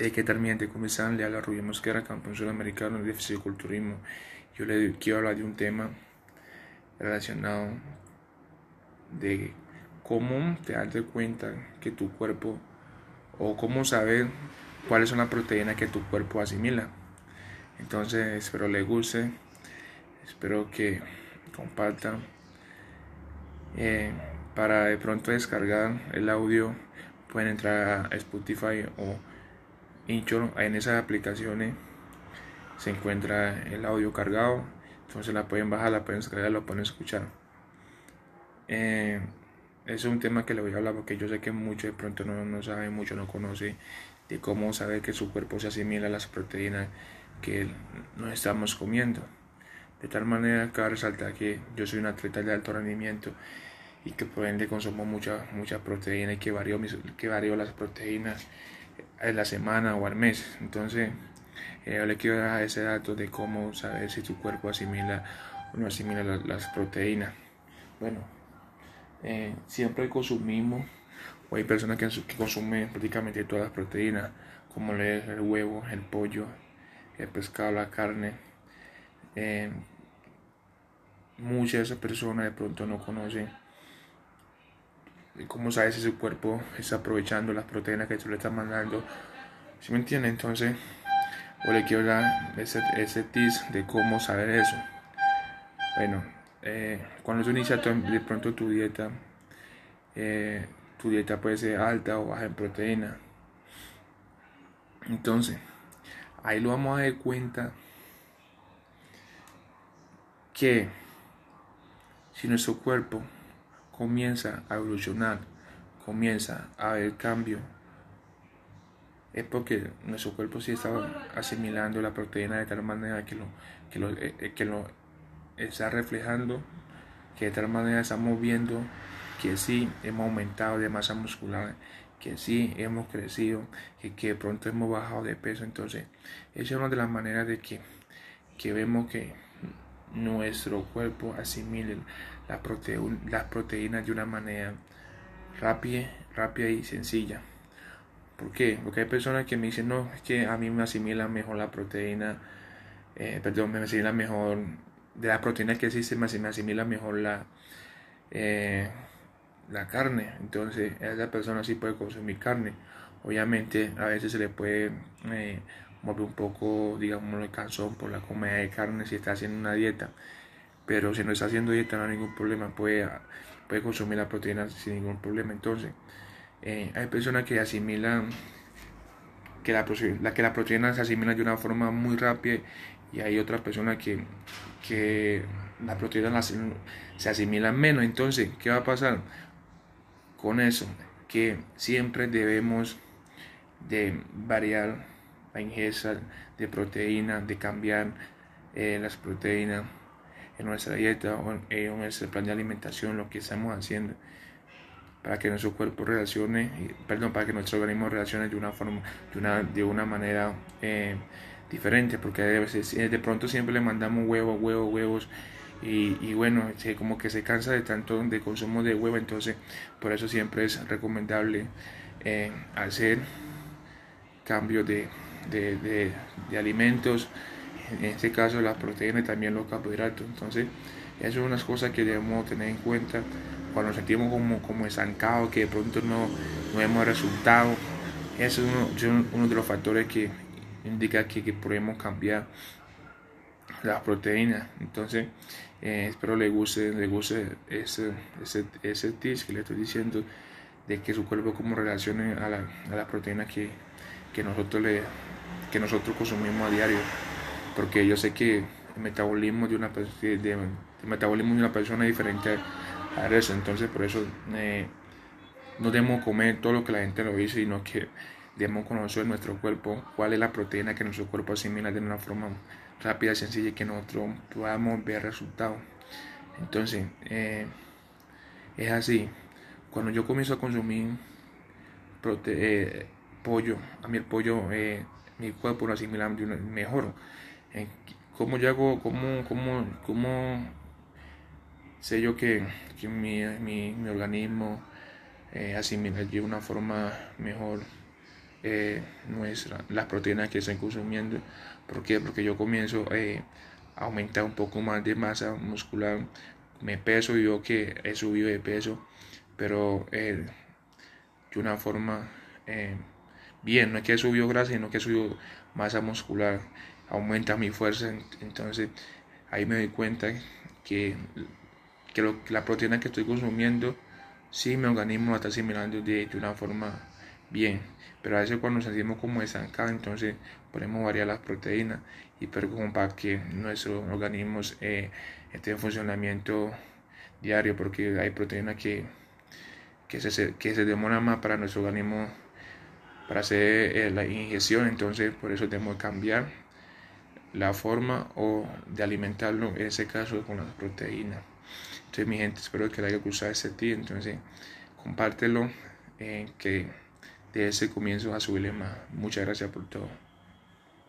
Eh, ¿Qué tal mi gente? ¿Cómo están? Le habla Rubio Mosquera, campeón sudamericano de fisiculturismo. Yo le quiero hablar de un tema relacionado de cómo te das cuenta que tu cuerpo o cómo saber cuáles son las proteínas que tu cuerpo asimila. Entonces espero le guste, espero que compartan. Eh, para de pronto descargar el audio pueden entrar a Spotify o en esas aplicaciones se encuentra el audio cargado, entonces la pueden bajar, la pueden descargar, la pueden escuchar. Eh, es un tema que le voy a hablar porque yo sé que muchos de pronto no, no saben, mucho no conocen de cómo saber que su cuerpo se asimila a las proteínas que no estamos comiendo. De tal manera, cabe resaltar que yo soy un atleta de alto rendimiento y que por ende consumo mucha, mucha proteína y que varío, que varío las proteínas en la semana o al mes. Entonces, eh, yo le quiero dar ese dato de cómo saber si tu cuerpo asimila o no asimila las, proteínas. Bueno, eh, siempre consumimos, o hay personas que, consumen prácticamente todas las proteínas, como el huevo, el pollo, el pescado, la carne. Eh, muchas de esas personas de pronto no conocen cómo sabes si su cuerpo está aprovechando las proteínas que tú le estás mandando. ¿Sí me entiende? Entonces, o le quiero dar ese, ese tips de cómo saber eso. Bueno, eh, cuando tú inicias de pronto tu dieta, eh, tu dieta puede ser alta o baja en proteína. Entonces, ahí lo vamos a dar cuenta que si nuestro cuerpo comienza a evolucionar, comienza a haber cambio, es porque nuestro cuerpo sí está asimilando la proteína de tal manera que lo, que lo, eh, eh, que lo está reflejando, que de tal manera estamos viendo que sí hemos aumentado de masa muscular, que sí hemos crecido, que, que de pronto hemos bajado de peso. Entonces, esa es una de las maneras de que, que vemos que nuestro cuerpo asimile las proteínas de una manera rápida, rápida y sencilla. ¿Por qué? Porque hay personas que me dicen, no, es que a mí me asimila mejor la proteína, eh, perdón, me asimila mejor, de la proteína que existe, me asimila mejor la, eh, la carne. Entonces, esa persona sí puede consumir carne. Obviamente, a veces se le puede eh, mover un poco, digamos, el cansón por la comida de carne si está haciendo una dieta pero si no está haciendo dieta no hay ningún problema, puede, puede consumir la proteína sin ningún problema. Entonces, eh, hay personas que asimilan que la, que la proteína se asimila de una forma muy rápida y hay otras personas que, que la proteína se asimila menos. Entonces, ¿qué va a pasar con eso? Que siempre debemos de variar la ingesta de proteína, de cambiar eh, las proteínas en nuestra dieta o en, nuestro plan de alimentación, lo que estamos haciendo para que nuestro cuerpo reaccione, perdón, para que nuestro organismo reaccione de una forma, de una, de una manera eh, diferente, porque eh, de pronto siempre le mandamos huevos, huevos, huevos, y, y, bueno, como que se cansa de tanto de consumo de huevo, entonces por eso siempre es recomendable eh, hacer cambios de, de, de, alimentos, en este caso las proteínas y también los carbohidratos. Entonces, eso es unas cosas que debemos tener en cuenta cuando nos sentimos como, como estancados, que de pronto no, no vemos resultados. Eso es uno, de los factores que indica que, que podemos cambiar las proteínas. Entonces, eh, espero le guste, le guste ese, ese, ese tips que le estoy diciendo de que su cuerpo como relacione a la, a la proteína que, que, nosotros le, que nosotros consumimos a diario porque yo sé que el metabolismo de una, de, metabolismo de una persona es diferente a eso, entonces por eso eh, no debemos comer todo lo que la gente lo dice, sino que debemos conocer nuestro cuerpo, cuál es la proteína que nuestro cuerpo asimila de una forma rápida sencilla y que nosotros podamos ver resultados. Entonces, eh, es así. Cuando yo comienzo a consumir eh, pollo, a mí el pollo, mi cuerpo lo asimila mejor. ¿Cómo yo hago, cómo, cómo, cómo sé yo que, que mi, mi, mi, organismo eh, asimila de una forma mejor eh, nuestra, las proteínas que estoy consumiendo. ¿Por qué? Porque yo comienzo eh, a aumentar un poco más de masa muscular. Me peso yo que he subido de peso, pero de una forma bien. No es que he subido grasa, sino que he subido masa muscular. Aumenta mi fuerza. Entonces ahí me doy cuenta que, que, la proteína que estoy consumiendo, sí mi organismo la está asimilando de, de una forma bien. Pero a veces cuando nos sentimos como estancados, entonces podemos variar las proteínas y pero para que nuestro organismo eh, esté en funcionamiento diario, porque hay proteínas que, que, se, que se demoran más para nuestro organismo para hacer eh, la ingestión, entonces por eso tenemos que cambiar la forma o de alimentarlo, en ese caso con las proteínas. Entonces mi gente, espero que le haya gustado este tip, entonces compártelo, eh, que de ese comienzo a subirle más. Muchas gracias por todo.